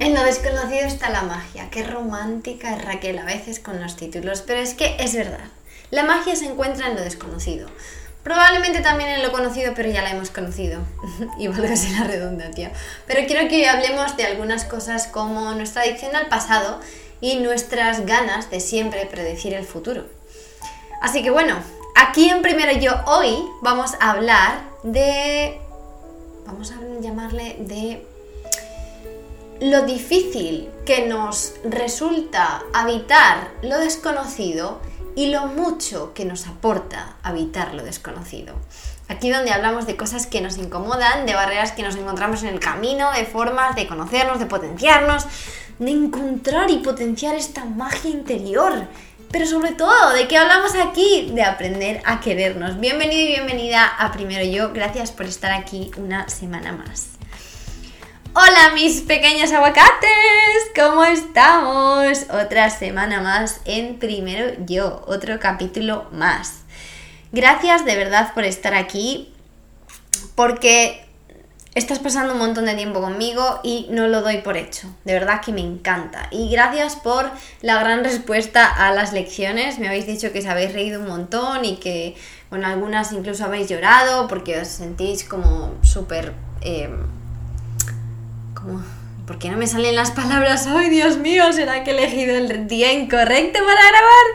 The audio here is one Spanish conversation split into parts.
En lo desconocido está la magia. Qué romántica es Raquel a veces con los títulos, pero es que es verdad. La magia se encuentra en lo desconocido. Probablemente también en lo conocido, pero ya la hemos conocido. y ser la redundancia. Pero quiero que hablemos de algunas cosas como nuestra adicción al pasado y nuestras ganas de siempre predecir el futuro. Así que bueno, aquí en Primero Yo hoy vamos a hablar de... Vamos a llamarle de lo difícil que nos resulta habitar lo desconocido y lo mucho que nos aporta habitar lo desconocido. Aquí donde hablamos de cosas que nos incomodan, de barreras que nos encontramos en el camino, de formas de conocernos, de potenciarnos, de encontrar y potenciar esta magia interior. Pero sobre todo, ¿de qué hablamos aquí? De aprender a querernos. Bienvenido y bienvenida a Primero Yo. Gracias por estar aquí una semana más. Hola mis pequeños aguacates, ¿cómo estamos? Otra semana más en Primero Yo, otro capítulo más. Gracias de verdad por estar aquí, porque estás pasando un montón de tiempo conmigo y no lo doy por hecho. De verdad que me encanta. Y gracias por la gran respuesta a las lecciones. Me habéis dicho que os habéis reído un montón y que, bueno, algunas incluso habéis llorado porque os sentís como súper... Eh, ¿Por qué no me salen las palabras? ¡Ay, Dios mío! ¿Será que he elegido el día incorrecto para grabar?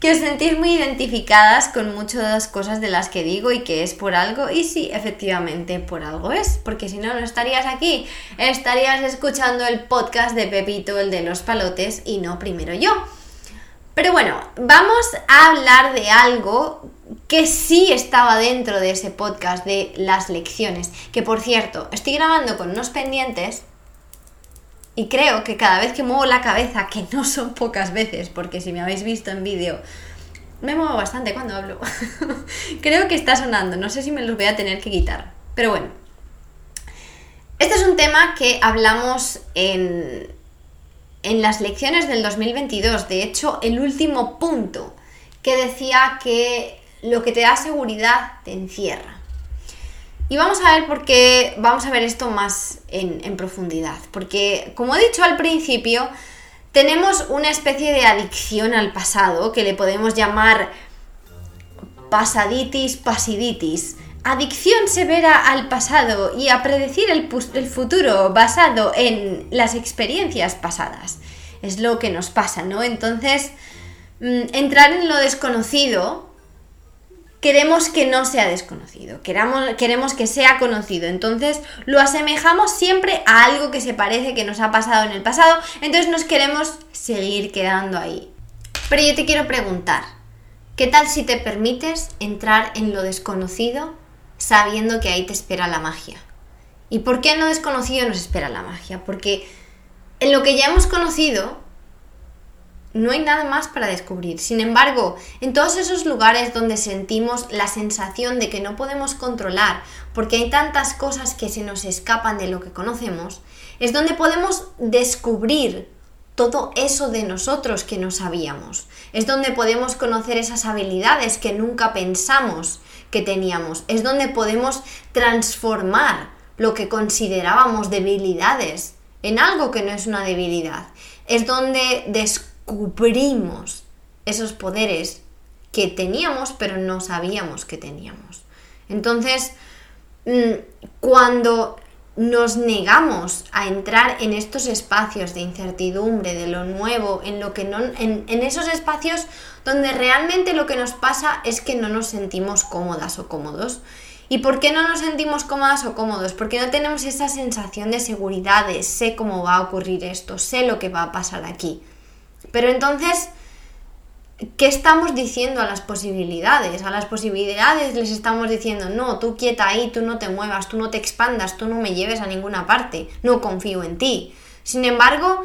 Que os sentís muy identificadas con muchas cosas de las que digo y que es por algo. Y sí, efectivamente, por algo es. Porque si no, no estarías aquí. Estarías escuchando el podcast de Pepito, el de los palotes, y no primero yo. Pero bueno, vamos a hablar de algo que sí estaba dentro de ese podcast de las lecciones. Que por cierto, estoy grabando con unos pendientes y creo que cada vez que muevo la cabeza, que no son pocas veces, porque si me habéis visto en vídeo, me muevo bastante cuando hablo. creo que está sonando, no sé si me los voy a tener que quitar. Pero bueno, este es un tema que hablamos en, en las lecciones del 2022. De hecho, el último punto que decía que lo que te da seguridad te encierra. Y vamos a ver por qué, vamos a ver esto más en, profundidad. Porque, como he dicho al principio, tenemos una especie de adicción al pasado que le podemos llamar pasaditis, pasiditis. Adicción severa al pasado y a predecir el, el, futuro basado en las experiencias pasadas. Es lo que nos pasa, ¿no? Entonces, mm, entrar en lo desconocido queremos que no sea desconocido, queramos, queremos que sea conocido. Entonces lo asemejamos siempre a algo que se parece que nos ha pasado en el pasado, entonces nos queremos seguir quedando ahí. Pero yo te quiero preguntar, ¿qué tal si te permites entrar en lo desconocido sabiendo que ahí te espera la magia? ¿Y por qué en lo desconocido nos espera la magia? Porque en lo que ya hemos conocido no hay nada más para descubrir. Sin embargo, en todos esos lugares donde sentimos la sensación de que no podemos controlar, porque hay tantas cosas que se nos escapan de lo que conocemos, es donde podemos descubrir todo eso de nosotros que no sabíamos. Es donde podemos conocer esas habilidades que nunca pensamos que teníamos. Es donde podemos transformar lo que considerábamos debilidades en algo que no es una debilidad. Es donde descubrimos cubrimos esos poderes que teníamos pero no sabíamos que teníamos. Entonces, mm, cuando nos negamos a entrar en estos espacios de incertidumbre, de lo nuevo, en lo que no, en, esos espacios donde realmente lo que nos pasa es que no nos sentimos cómodas o cómodos. ¿Y por qué no nos sentimos cómodas o cómodos? Porque no tenemos esa sensación de seguridad, de sé cómo va a ocurrir esto, sé lo que va a pasar aquí. Pero entonces, ¿qué estamos diciendo a las posibilidades? A las posibilidades les estamos diciendo, no, tú quieta ahí, tú no te muevas, tú no te expandas, tú no me lleves a ninguna parte, no confío en ti. Sin embargo,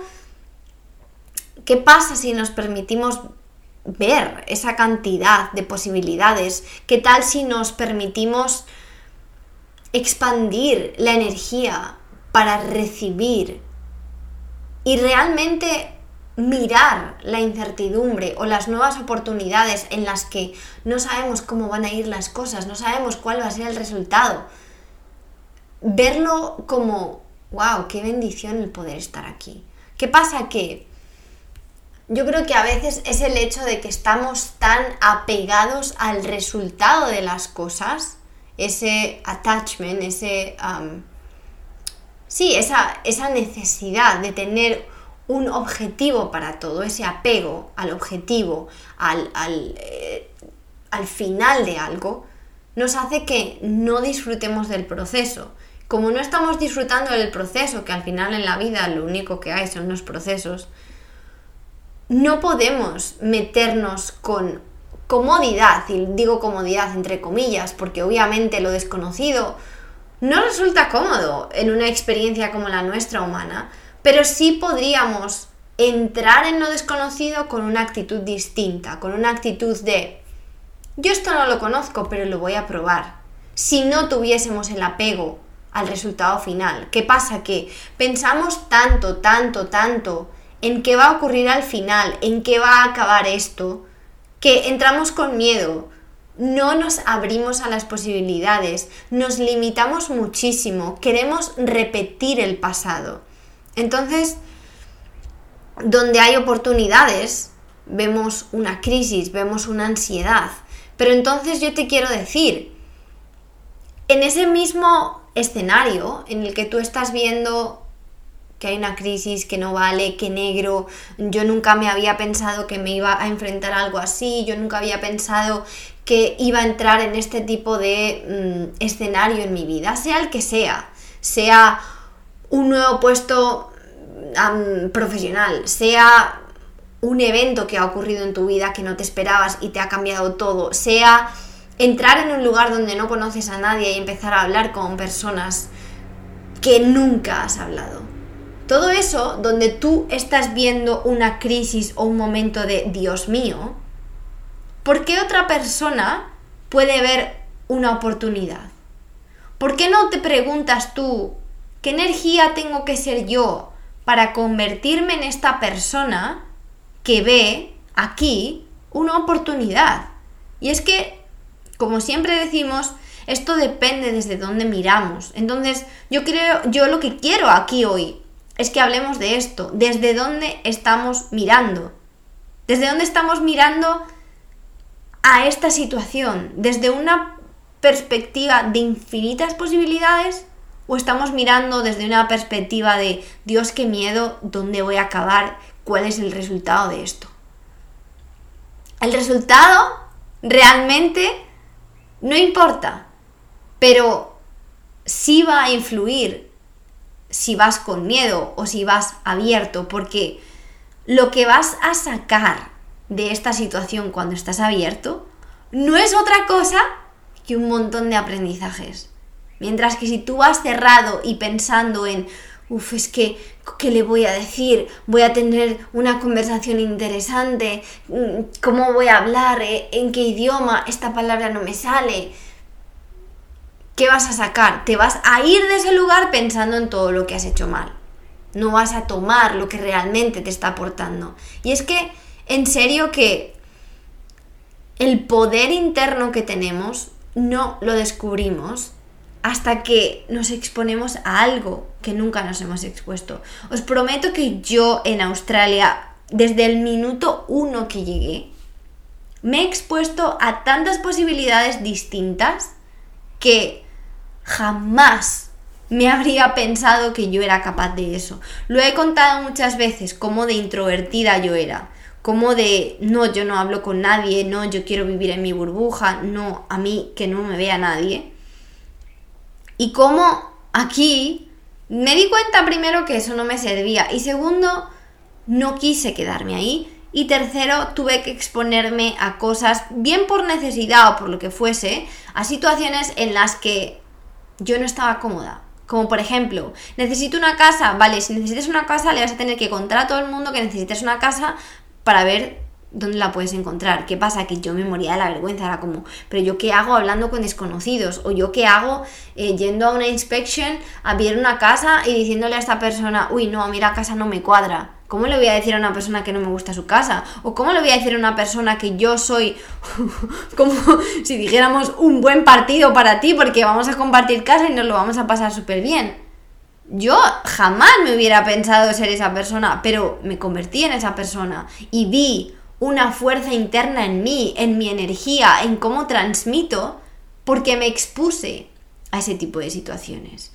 ¿qué pasa si nos permitimos ver esa cantidad de posibilidades? ¿Qué tal si nos permitimos expandir la energía para recibir y realmente mirar la incertidumbre o las nuevas oportunidades en las que no sabemos cómo van a ir las cosas, no sabemos cuál va a ser el resultado. Verlo como wow, qué bendición el poder estar aquí. ¿Qué pasa? Que yo creo que a veces es el hecho de que estamos tan apegados al resultado de las cosas, ese attachment, ese... sí, esa, esa necesidad de tener un objetivo para todo, ese apego al objetivo, al, al, eh, al final de algo, nos hace que no disfrutemos del proceso. Como no estamos disfrutando del proceso, que al final en la vida lo único que hay son los procesos, no podemos meternos con comodidad, y digo comodidad entre comillas, porque obviamente lo desconocido no resulta cómodo en una experiencia como la nuestra humana, pero sí podríamos entrar en lo desconocido con una actitud distinta, con una actitud de yo esto no lo conozco, pero lo voy a probar. Si no tuviésemos el apego al resultado final, ¿qué pasa? Que pensamos tanto, tanto, tanto en qué va a ocurrir al final, en qué va a acabar esto, que entramos con miedo, no nos abrimos a las posibilidades, nos limitamos muchísimo, queremos repetir el pasado. Entonces, donde hay oportunidades, vemos una crisis, vemos una ansiedad. Pero entonces yo te quiero decir, en ese mismo escenario en el que tú estás viendo que hay una crisis, que no vale, que negro, yo nunca me había pensado que me iba a enfrentar a algo así, yo nunca había pensado que iba a entrar en este tipo de mm, escenario en mi vida, sea el que sea, sea un nuevo puesto profesional, sea un evento que ha ocurrido en tu vida que no te esperabas y te ha cambiado todo, sea entrar en un lugar donde no conoces a nadie y empezar a hablar con personas que nunca has hablado. Todo eso donde tú estás viendo una crisis o un momento de Dios mío, ¿por qué otra persona puede ver una oportunidad? ¿Por qué no te preguntas tú qué energía tengo que ser yo para convertirme en esta persona que ve aquí una oportunidad. Y es que, como siempre decimos, esto depende desde dónde miramos. Entonces, yo creo, yo lo que quiero aquí hoy es que hablemos de esto, desde dónde estamos mirando. Desde dónde estamos mirando a esta situación, desde una perspectiva de infinitas posibilidades o estamos mirando desde una perspectiva de Dios, qué miedo, dónde voy a acabar, cuál es el resultado de esto. El resultado realmente no importa, pero sí va a influir si vas con miedo o si vas abierto, porque lo que vas a sacar de esta situación cuando estás abierto no es otra cosa que un montón de aprendizajes. Mientras que si tú vas cerrado y pensando en, uff, es que, ¿qué le voy a decir? Voy a tener una conversación interesante, mm, ¿cómo voy a hablar? ¿Eh? ¿En qué idioma? Esta palabra no me sale. ¿Qué vas a sacar? Te vas a ir de ese lugar pensando en todo lo que has hecho mal. No vas a tomar lo que realmente te está aportando. Y es que, en serio que el poder interno que tenemos no lo descubrimos hasta que nos exponemos a algo que nunca nos hemos expuesto. Os prometo que yo en Australia, desde el minuto uno que llegué, me he expuesto a tantas posibilidades distintas que jamás me habría pensado que yo era capaz de eso. Lo he contado muchas veces, como de introvertida yo era, como de no, yo no hablo con nadie, no, yo quiero vivir en mi burbuja, no, a mí que no me vea nadie. Y como aquí me di cuenta primero que eso no me servía y segundo, no quise quedarme ahí. Y tercero, tuve que exponerme a cosas, bien por necesidad o por lo que fuese, a situaciones en las que yo no estaba cómoda. Como por ejemplo, necesito una casa, vale, si necesitas una casa le vas a tener que contar a todo el mundo que necesitas una casa para ver ¿dónde la puedes encontrar? ¿Qué pasa? Que yo me moría de la vergüenza, era como, pero yo qué hago hablando con desconocidos, o yo qué hago eh, yendo a una inspection a ver una casa y diciéndole a esta persona, uy, no, a mí la casa no me cuadra. ¿Cómo le voy a decir a una persona que no me gusta su casa? ¿O cómo le voy a decir a una persona que yo soy como si dijéramos un buen partido para ti porque vamos a compartir casa y nos lo vamos a pasar súper bien? Yo jamás me hubiera pensado ser esa persona, pero me convertí en esa persona y vi una fuerza interna en mí, en mi energía, en cómo transmito, porque me expuse a ese tipo de situaciones.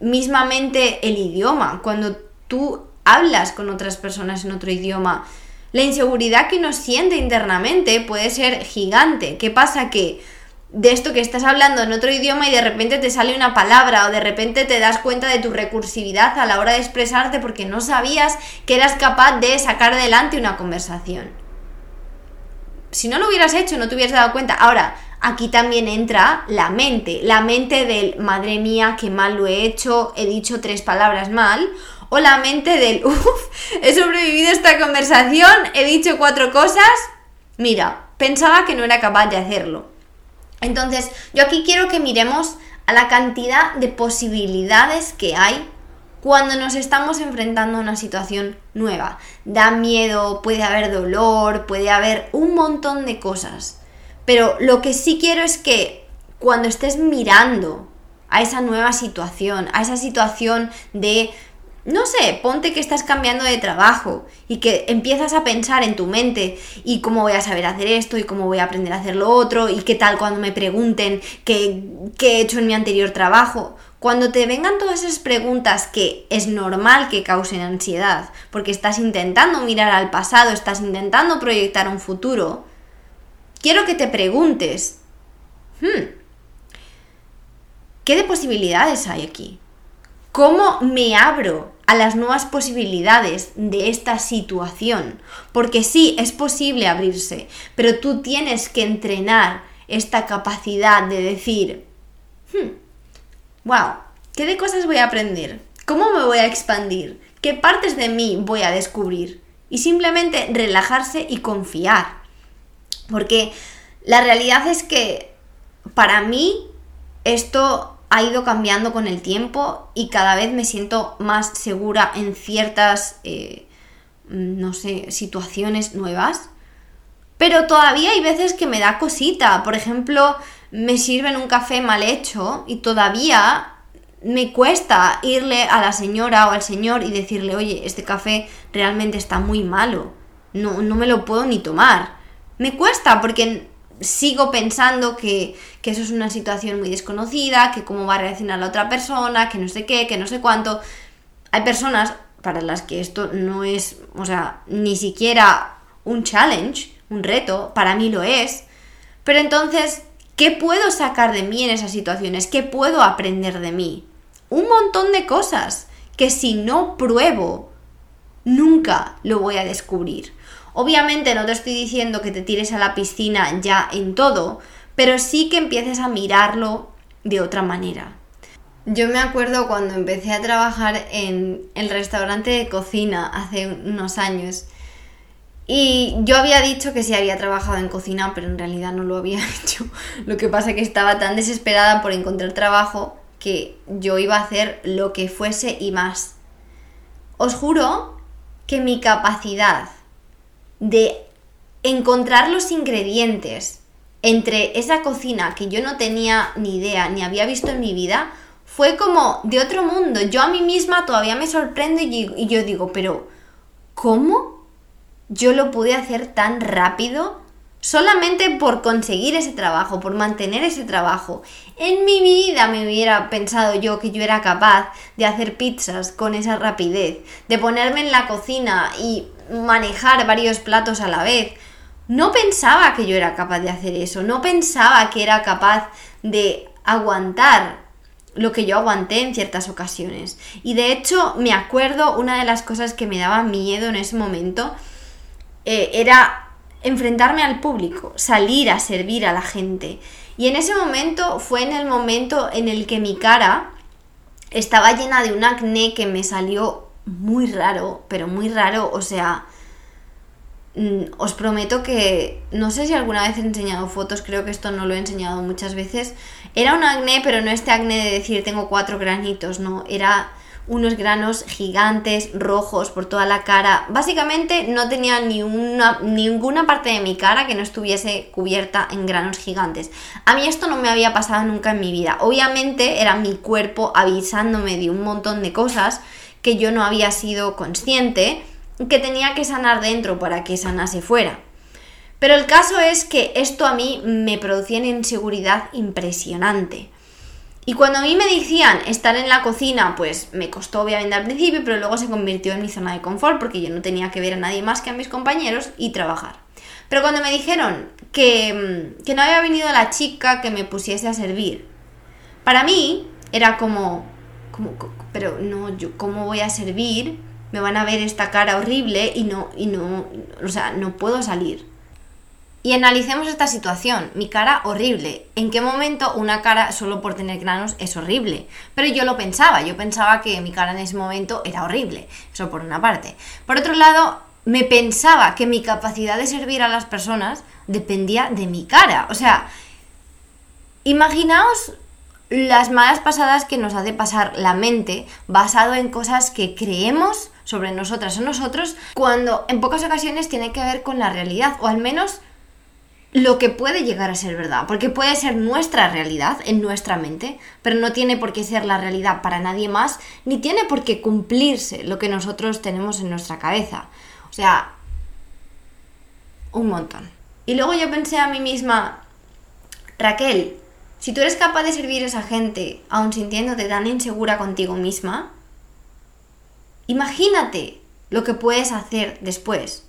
Mismamente el idioma, cuando tú hablas con otras personas en otro idioma, la inseguridad que uno siente internamente puede ser gigante. ¿Qué pasa? Que de esto que estás hablando en otro idioma y de repente te sale una palabra o de repente te das cuenta de tu recursividad a la hora de expresarte porque no sabías que eras capaz de sacar adelante una conversación. Si no lo hubieras hecho, no te hubieras dado cuenta. Ahora, aquí también entra la mente, la mente del madre mía, qué mal lo he hecho, he dicho tres palabras mal, o la mente del uff, he sobrevivido a esta conversación, he dicho cuatro cosas, mira, pensaba que no era capaz de hacerlo. Entonces, yo aquí quiero que miremos a la cantidad de posibilidades que hay cuando nos estamos enfrentando a una situación nueva. Da miedo, puede haber dolor, puede haber un montón de cosas. Pero lo que sí quiero es que cuando estés mirando a esa nueva situación, a esa situación de no sé, ponte que estás cambiando de trabajo y que empiezas a pensar en tu mente y cómo voy a saber hacer esto y cómo voy a aprender a hacer lo otro y qué tal cuando me pregunten qué, qué he hecho en mi anterior trabajo. Cuando te vengan todas esas preguntas que es normal que causen ansiedad, porque estás intentando mirar al pasado, estás intentando proyectar un futuro, quiero que te preguntes, hmm, ¿qué de posibilidades hay aquí? ¿Cómo me abro a las nuevas posibilidades de esta situación. Porque sí, es posible abrirse, pero tú tienes que entrenar esta capacidad de decir, wow, ¿qué de cosas voy a aprender? ¿Cómo me voy a expandir? ¿Qué partes de mí voy a descubrir? Y simplemente relajarse y confiar. Porque la realidad es que para mí esto ha ido cambiando con el tiempo y cada vez me siento más segura en ciertas, eh, no sé, situaciones nuevas. Pero todavía hay veces que me da cosita. Por ejemplo, me sirven un café mal hecho y todavía me cuesta irle a la señora o al señor y decirle, oye, este café realmente está muy malo. No, no me lo puedo ni tomar. Me cuesta porque sigo pensando que, eso es una situación muy desconocida, que cómo va a reaccionar la otra persona, que no sé qué, que no sé cuánto. Hay personas para las que esto no es, o sea, ni siquiera un challenge, un reto, para mí lo es. Pero entonces, ¿qué puedo sacar de mí en esas situaciones? ¿Qué puedo aprender de mí? Un montón de cosas que si no pruebo, nunca lo voy a descubrir. Obviamente no te estoy diciendo que te tires a la piscina ya en todo, pero sí que empieces a mirarlo de otra manera. Yo me acuerdo cuando empecé a trabajar en el restaurante de cocina hace unos años. Y yo había dicho que sí había trabajado en cocina, pero en realidad no lo había hecho. Lo que pasa es que estaba tan desesperada por encontrar trabajo que yo iba a hacer lo que fuese y más. Os juro que mi capacidad de encontrar los ingredientes entre esa cocina que yo no tenía ni idea ni había visto en mi vida, fue como de otro mundo. Yo a mí misma todavía me sorprendo y, yo digo, pero ¿cómo yo lo pude hacer tan rápido? Solamente por conseguir ese trabajo, por mantener ese trabajo. En mi vida me hubiera pensado yo que yo era capaz de hacer pizzas con esa rapidez, de ponerme en la cocina y manejar varios platos a la vez. No pensaba que yo era capaz de hacer eso, no pensaba que era capaz de aguantar lo que yo aguanté en ciertas ocasiones. Y de hecho, me acuerdo, una de las cosas que me daba miedo en ese momento eh, era enfrentarme al público, salir a servir a la gente. Y en ese momento fue en el momento en el que mi cara estaba llena de un acné que me salió muy raro, pero muy raro, o sea, mm, os prometo que, no sé si alguna vez he enseñado fotos, creo que esto no lo he enseñado muchas veces, era un acné, pero no este acné de decir tengo cuatro granitos, no, era unos granos gigantes, rojos por toda la cara. Básicamente no tenía ni una, ninguna parte de mi cara que no estuviese cubierta en granos gigantes. A mí esto no me había pasado nunca en mi vida. Obviamente era mi cuerpo avisándome de un montón de cosas que yo no había sido consciente, que tenía que sanar dentro para que sanase fuera. Pero el caso es que esto a mí me producía una inseguridad impresionante. Y cuando a mí me decían estar en la cocina, pues me costó obviamente al principio, pero luego se convirtió en mi zona de confort porque yo no tenía que ver a nadie más que a mis compañeros y trabajar. Pero cuando me dijeron que, mm, que no había venido la chica que me pusiese a servir, para mí era como, como pero no, yo cómo voy a servir, me van a ver esta cara horrible y no, y no, o sea, no puedo salir. Y analicemos esta situación. Mi cara horrible. ¿En qué momento una cara solo por tener granos es horrible? Pero yo lo pensaba, yo pensaba que mi cara en ese momento era horrible. Eso por una parte. Por otro lado, me pensaba que mi capacidad de servir a las personas dependía de mi cara. O sea, imaginaos las malas pasadas que nos hace pasar la mente basado en cosas que creemos sobre nosotras o nosotros cuando en pocas ocasiones tiene que ver con la realidad o al menos lo que puede llegar a ser verdad, porque puede ser nuestra realidad en nuestra mente, pero no tiene por qué ser la realidad para nadie más, ni tiene por qué cumplirse lo que nosotros tenemos en nuestra cabeza. O sea, un montón. Y luego yo pensé a mí misma, Raquel, si tú eres capaz de servir a esa gente, aun sintiéndote tan insegura contigo misma, imagínate lo que puedes hacer después.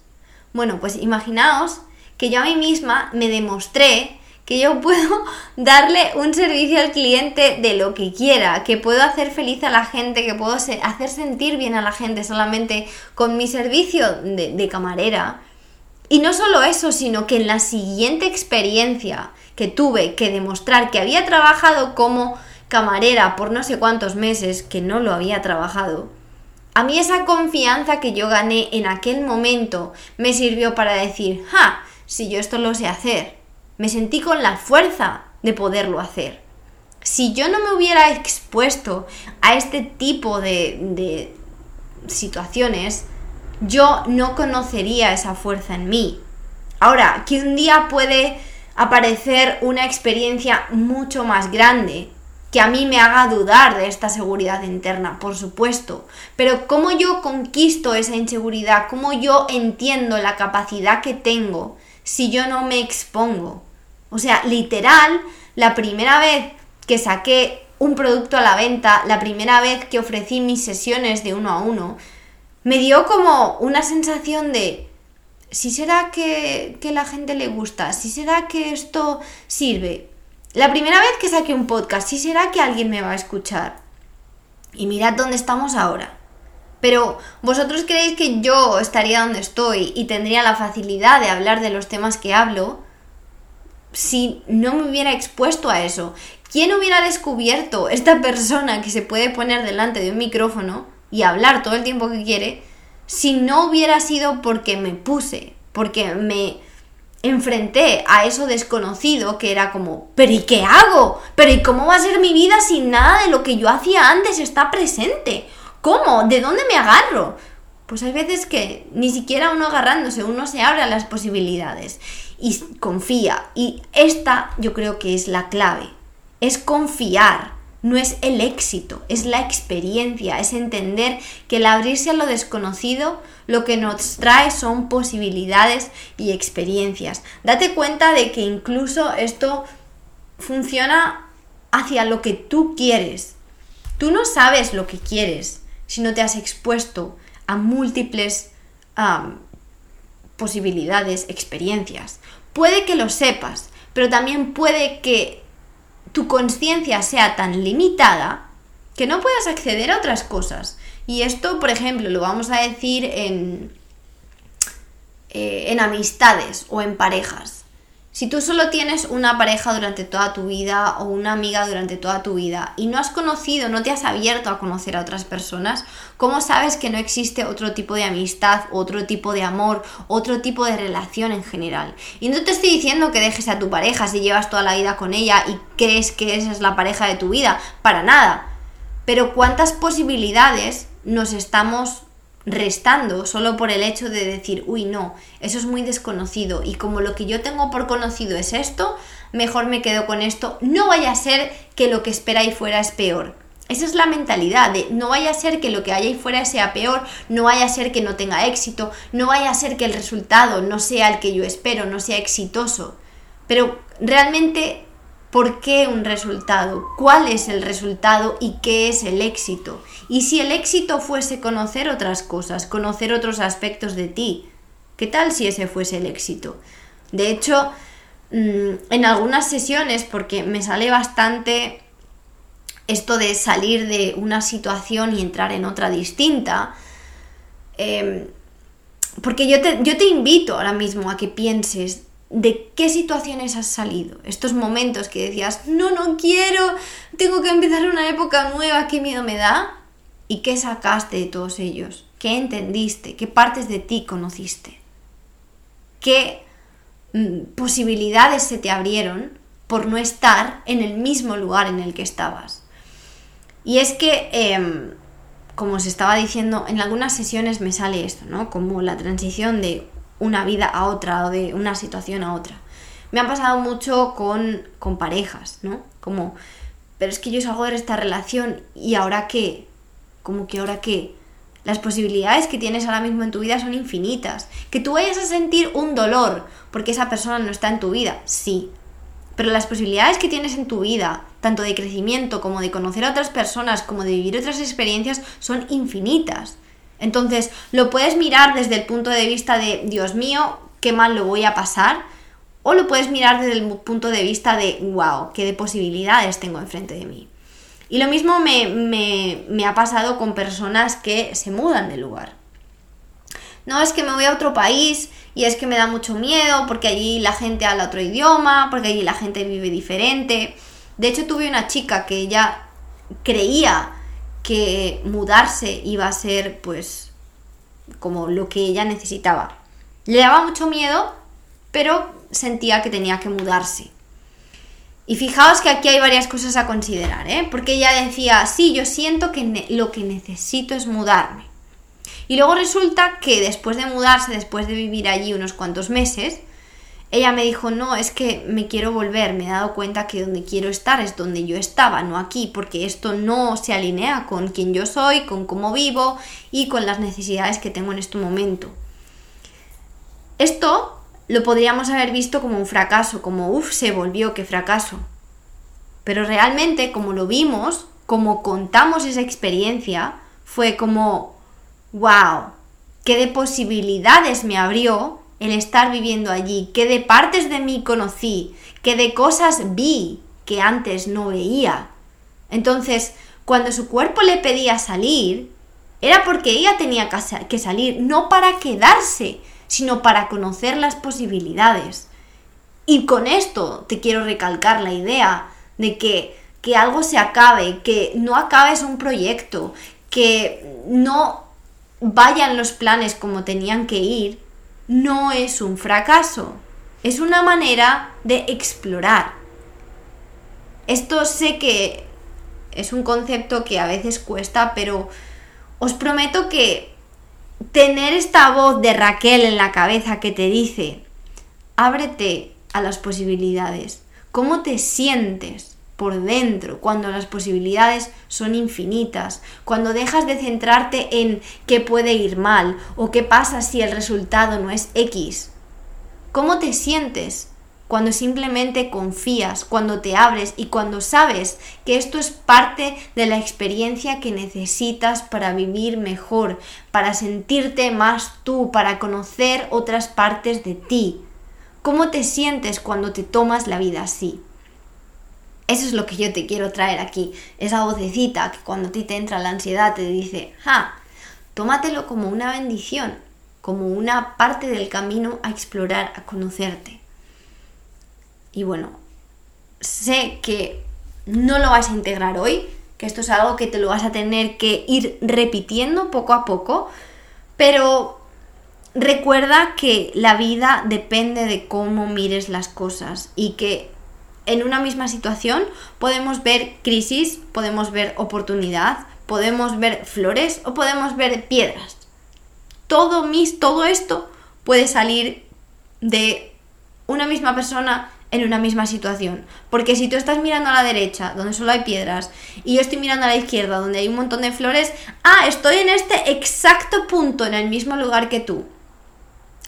Bueno, pues imaginaos que yo a mí misma me demostré que yo puedo darle un servicio al cliente de lo que quiera, que puedo hacer feliz a la gente, que puedo hacer sentir bien a la gente solamente con mi servicio de, camarera. Y no solo eso, sino que en la siguiente experiencia que tuve que demostrar que había trabajado como camarera por no sé cuántos meses, que no lo había trabajado, a mí esa confianza que yo gané en aquel momento me sirvió para decir, ¡ja! Si yo esto lo sé hacer. Me sentí con la fuerza de poderlo hacer. Si yo no me hubiera expuesto a este tipo de, de situaciones, yo no conocería esa fuerza en mí. Ahora, que un día puede aparecer una experiencia mucho más grande que a mí me haga dudar de esta seguridad interna, por supuesto. Pero cómo yo conquisto esa inseguridad, cómo yo entiendo la capacidad que tengo si yo no me expongo. O sea, literal, la primera vez que saqué un producto a la venta, la primera vez que ofrecí mis sesiones de uno a uno, me dio como una sensación de, si será que, que la gente le gusta, si será que esto sirve. La primera vez que saqué un podcast, si será que alguien me va a escuchar. Y mirad dónde estamos ahora. Pero vosotros creéis que yo estaría donde estoy y tendría la facilidad de hablar de los temas que hablo si no me hubiera expuesto a eso. ¿Quién hubiera descubierto esta persona que se puede poner delante de un micrófono y hablar todo el tiempo que quiere si no hubiera sido porque me puse, porque me enfrenté a eso desconocido que era como, pero ¿y qué hago? ¿Pero ¿y cómo va a ser mi vida si nada de lo que yo hacía antes está presente? ¿Cómo? ¿De dónde me agarro? Pues hay veces que ni siquiera uno agarrándose, uno se abre a las posibilidades y confía. Y esta yo creo que es la clave. Es confiar, no es el éxito, es la experiencia, es entender que el abrirse a lo desconocido lo que nos trae son posibilidades y experiencias. Date cuenta de que incluso esto funciona hacia lo que tú quieres. Tú no sabes lo que quieres, si no te has expuesto a múltiples posibilidades, experiencias. Puede que lo sepas, pero también puede que tu conciencia sea tan limitada que no puedas acceder a otras cosas. Y esto, por ejemplo, lo vamos a decir en, eh, en amistades o en parejas. Si tú solo tienes una pareja durante toda tu vida o una amiga durante toda tu vida y no has conocido, no te has abierto a conocer a otras personas, ¿cómo sabes que no existe otro tipo de amistad, otro tipo de amor, otro tipo de relación en general? Y no te estoy diciendo que dejes a tu pareja si llevas toda la vida con ella y crees que esa es la pareja de tu vida, para nada. pero cuántas posibilidades nos estamos restando solo por el hecho de decir, uy, no, eso es muy desconocido y como lo que yo tengo por conocido es esto, mejor me quedo con esto, no vaya a ser que lo que espera ahí fuera es peor. Esa es la mentalidad de no vaya a ser que lo que haya ahí fuera sea peor, no vaya a ser que no tenga éxito, no vaya a ser que el resultado no sea el que yo espero, no sea exitoso. Pero realmente, ¿por qué un resultado? ¿Cuál es el resultado y qué es el éxito? Y si el éxito fuese conocer otras cosas, conocer otros aspectos de ti, ¿qué tal si ese fuese el éxito? De hecho, mm, en algunas sesiones, porque me sale bastante esto de salir de una situación y entrar en otra distinta, em, porque yo te, yo te invito ahora mismo a que pienses de qué situaciones has salido, estos momentos que decías, no, no quiero, tengo que empezar una época nueva, qué miedo me da, y qué sacaste de todos ellos, qué entendiste, qué partes de ti conociste, qué mm, posibilidades se te abrieron por no estar en el mismo lugar en el que estabas. Y es que, em, como os estaba diciendo, en algunas sesiones me sale esto, ¿no? Como la transición de una vida a otra o de una situación a otra. Me ha pasado mucho con, con parejas, ¿no? Como, pero es que yo salgo de esta relación y ahora qué? Como que ahora qué? Las posibilidades que tienes ahora mismo en tu vida son infinitas. Que tú vayas a sentir un dolor porque esa persona no está en tu vida, sí. Pero las posibilidades que tienes en tu vida tanto de crecimiento como de conocer a otras personas, como de vivir otras experiencias, son infinitas. Entonces, lo puedes mirar desde el punto de vista de, Dios mío, qué mal lo voy a pasar, o lo puedes mirar desde el punto de vista de, wow, qué de posibilidades tengo enfrente de mí. Y lo mismo me, me ha pasado con personas que se mudan de lugar. No es que me voy a otro país y es que me da mucho miedo porque allí la gente habla otro idioma, porque allí la gente vive diferente. De hecho, tuve una chica que ella creía que mudarse iba a ser, pues, como lo que ella necesitaba. Le daba mucho miedo, pero sentía que tenía que mudarse. Y fijaos que aquí hay varias cosas a considerar, ¿eh? Porque ella decía, sí, yo siento que lo que necesito es mudarme. Y luego resulta que después de mudarse, después de vivir allí unos cuantos meses, ella me dijo, no, es que me quiero volver, me he dado cuenta que donde quiero estar es donde yo estaba, no aquí, porque esto no se alinea con quien yo soy, con cómo vivo y con las necesidades que tengo en este momento. Esto lo podríamos haber visto como un fracaso, como, uff, se volvió, qué fracaso. Pero realmente, como lo vimos, como contamos esa experiencia, fue como, wow, qué de posibilidades me abrió el estar viviendo allí, qué de partes de mí conocí, qué de cosas vi que antes no veía. Entonces, cuando su cuerpo le pedía salir, era porque ella tenía que salir, no para quedarse, sino para conocer las posibilidades. Y con esto te quiero recalcar la idea de que, que algo se acabe, que no acabes un proyecto, que no vayan los planes como tenían que ir, no es un fracaso, es una manera de explorar. Esto sé que es un concepto que a veces cuesta, pero os prometo que tener esta voz de Raquel en la cabeza que te dice, ábrete a las posibilidades, ¿cómo te sientes? por dentro, cuando las posibilidades son infinitas, cuando dejas de centrarte en qué puede ir mal o qué pasa si el resultado no es X. ¿Cómo te sientes cuando simplemente confías, cuando te abres y cuando sabes que esto es parte de la experiencia que necesitas para vivir mejor, para sentirte más tú, para conocer otras partes de ti? ¿Cómo te sientes cuando te tomas la vida así? Eso es lo que yo te quiero traer aquí, esa vocecita que cuando a ti te entra la ansiedad te dice, ja, tómatelo como una bendición, como una parte del camino a explorar, a conocerte. Y bueno, sé que no lo vas a integrar hoy, que esto es algo que te lo vas a tener que ir repitiendo poco a poco, pero recuerda que la vida depende de cómo mires las cosas y que en una misma situación podemos ver crisis, podemos ver oportunidad, podemos ver flores o podemos ver piedras. Todo, mis, todo esto puede salir de una misma persona en una misma situación. Porque si tú estás mirando a la derecha, donde solo hay piedras, y yo estoy mirando a la izquierda, donde hay un montón de flores, ah, estoy en este exacto punto, en el mismo lugar que tú.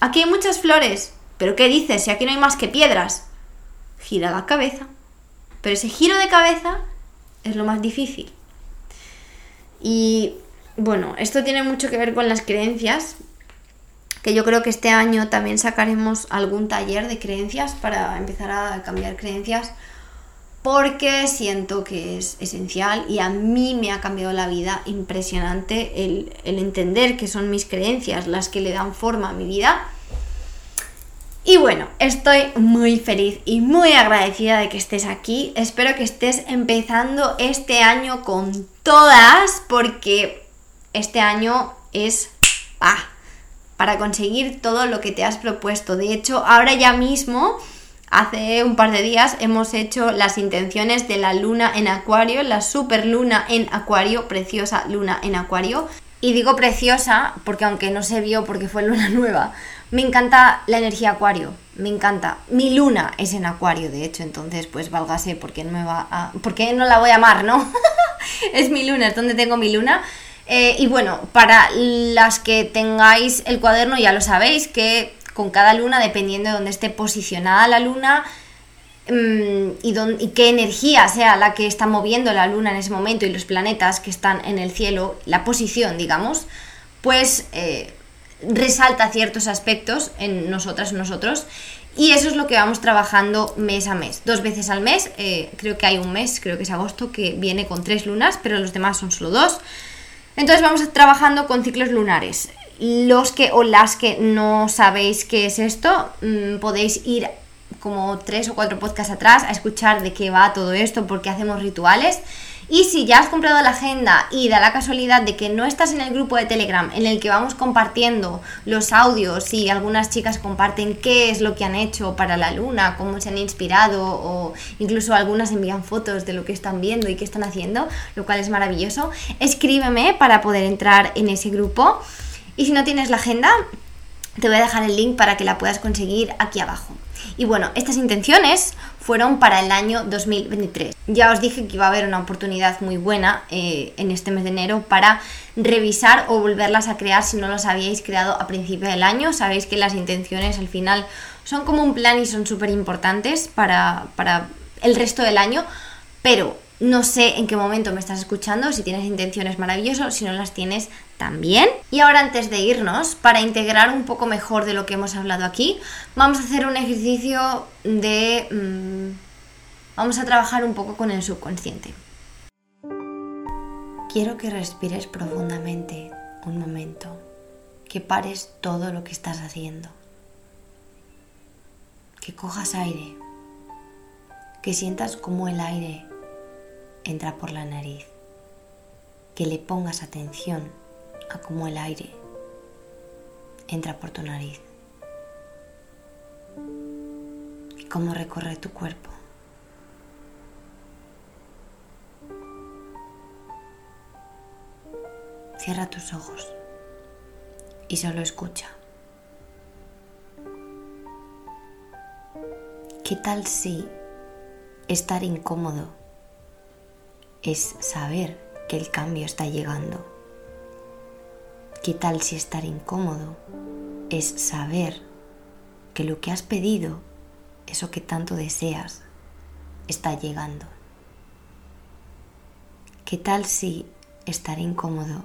Aquí hay muchas flores, pero ¿qué dices si aquí no hay más que piedras? Gira la cabeza. Pero ese giro de cabeza es lo más difícil. Y bueno, esto tiene mucho que ver con las creencias, que yo creo que este año también sacaremos algún taller de creencias para empezar a cambiar creencias porque siento que es esencial y a mí me ha cambiado la vida impresionante el, entender que son mis creencias las que le dan forma a mi vida. Y bueno, estoy muy feliz y muy agradecida de que estés aquí. Espero que estés empezando este año con todas porque este año es... ¡ah! Para conseguir todo lo que te has propuesto. De hecho, ahora ya mismo, hace un par de días, hemos hecho las intenciones de la luna en acuario, la super luna en acuario, preciosa luna en acuario. Y digo preciosa porque aunque no se vio porque fue luna nueva, me encanta la energía acuario, me encanta. Mi luna es en acuario, de hecho, entonces pues válgase porque no me va a... porque no la voy a amar, ¿no? es mi luna, es donde tengo mi luna. Eh, y bueno, para las que tengáis el cuaderno ya lo sabéis que con cada luna, dependiendo de dónde esté posicionada la luna mm, y, qué energía sea la que está moviendo la luna en ese momento y los planetas que están en el cielo, la posición, digamos, pues eh, resalta ciertos aspectos en nosotras, nosotros. Y eso es lo que vamos trabajando mes a mes. Dos veces al mes, eh, creo que hay un mes, creo que es agosto, que viene con tres lunas, pero los demás son solo dos. Entonces vamos trabajando con ciclos lunares. Los que o las que no sabéis qué es esto, mm, podéis ir como tres o cuatro podcasts atrás a escuchar de qué va todo esto, porque hacemos rituales. Y si ya has comprado la agenda y da la casualidad de que no estás en el grupo de Telegram en el que vamos compartiendo los audios y algunas chicas comparten qué es lo que han hecho para la luna, cómo se han inspirado o incluso algunas envían fotos de lo que están viendo y qué están haciendo, lo cual es maravilloso, escríbeme para poder entrar en ese grupo. Y si no tienes la agenda, te voy a dejar el link para que la puedas conseguir aquí abajo. Y bueno, estas intenciones fueron para el año 2023. Ya os dije que iba a haber una oportunidad muy buena eh, en este mes de enero para revisar o volverlas a crear si no las habíais creado a principio del año. Sabéis que las intenciones al final son como un plan y son súper importantes para, para el resto del año, pero no sé en qué momento me estás escuchando, si tienes intenciones maravillosas, si no las tienes también. Y ahora antes de irnos, para integrar un poco mejor de lo que hemos hablado aquí, vamos a hacer un ejercicio de... Mm, vamos a trabajar un poco con el subconsciente. Quiero que respires profundamente un momento, que pares todo lo que estás haciendo, que cojas aire, que sientas como el aire entra por la nariz, que le pongas atención a cómo el aire entra por tu nariz y cómo recorre tu cuerpo. Cierra tus ojos y solo escucha. ¿Qué tal si estar incómodo es saber que el cambio está llegando. ¿Qué tal si estar incómodo es saber que lo que has pedido, eso que tanto deseas, está llegando? ¿Qué tal si estar incómodo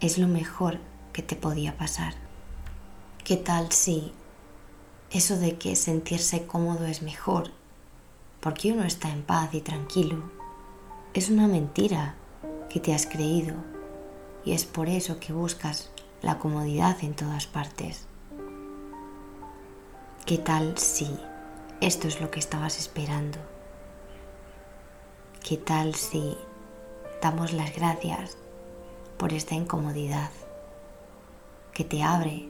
es lo mejor que te podía pasar? ¿Qué tal si eso de que sentirse cómodo es mejor porque uno está en paz y tranquilo es una mentira que te has creído y es por eso que buscas la comodidad en todas partes. ¿Qué tal si esto es lo que estabas esperando? ¿Qué tal si damos las gracias por esta incomodidad que te abre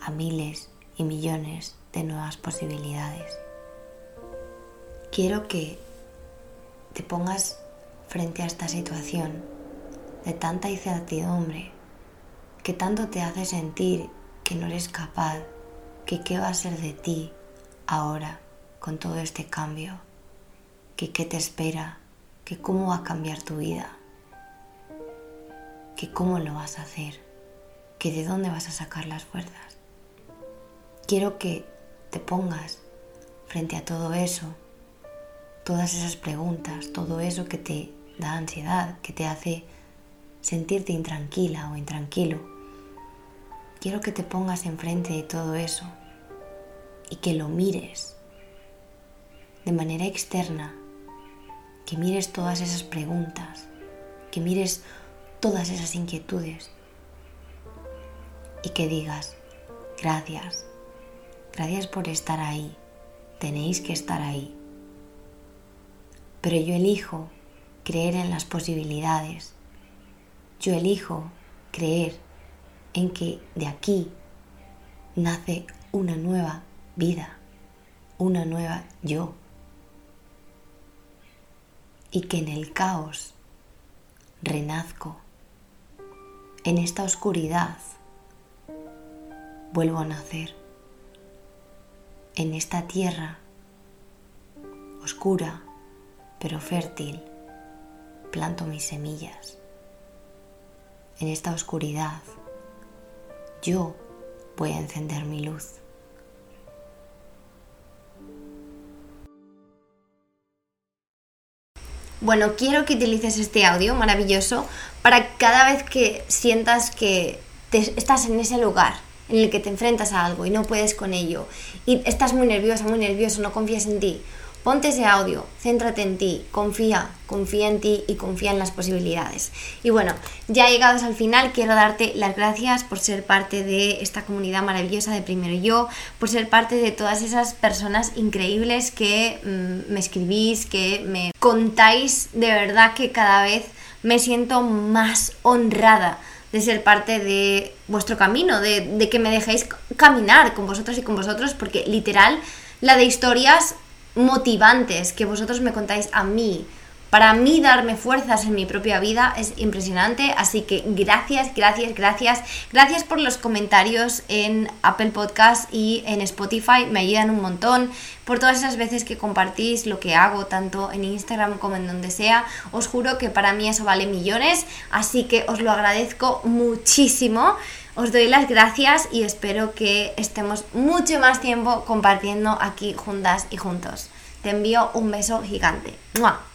a miles y millones de nuevas posibilidades? quiero que te pongas frente a esta situación de tanta incertidumbre que tanto te hace sentir que no eres capaz, que qué va a ser de ti ahora con todo este cambio, que qué te espera, que cómo va a cambiar tu vida, que cómo lo vas a hacer, que de dónde vas a sacar las fuerzas. Quiero que te pongas frente a todo eso, todas esas preguntas, todo eso que te da ansiedad, que te hace sentirte intranquila o intranquilo. Quiero que te pongas enfrente de todo eso y que lo mires de manera externa, que mires todas esas preguntas, que mires todas esas inquietudes y que digas, gracias, gracias por estar ahí, tenéis que estar ahí. Pero yo elijo creer en las posibilidades. Yo elijo creer en que de aquí nace una nueva vida, una nueva yo. Y que en el caos renazco. En esta oscuridad vuelvo a nacer. En esta tierra oscura pero fértil, planto mis semillas. En esta oscuridad, yo voy a encender mi luz. Bueno, quiero que utilices este audio maravilloso para cada vez que sientas que estás en ese lugar en el que te enfrentas a algo y no puedes con ello y estás muy nerviosa, muy nervioso, no confías en ti, Ponte ese audio, céntrate en ti, confía, confía en ti y confía en las posibilidades. Y bueno, ya llegados al final, quiero darte las gracias por ser parte de esta comunidad maravillosa de Primero Yo, por ser parte de todas esas personas increíbles que mm, me escribís, que me contáis de verdad que cada vez me siento más honrada de ser parte de vuestro camino, de, de que me dejéis caminar con vosotros y con vosotros, porque literal la de historias motivantes que vosotros me contáis a mí, para mí darme fuerzas en mi propia vida es impresionante, así que gracias, gracias, gracias. Gracias por los comentarios en Apple Podcast y en Spotify, me ayudan un montón. Por todas esas veces que compartís lo que hago, tanto en Instagram como en donde sea, os juro que para mí eso vale millones, así que os lo agradezco muchísimo. Os doy las gracias y espero que estemos mucho más tiempo compartiendo aquí juntas y juntos. Te envío un beso gigante. ¡Mua!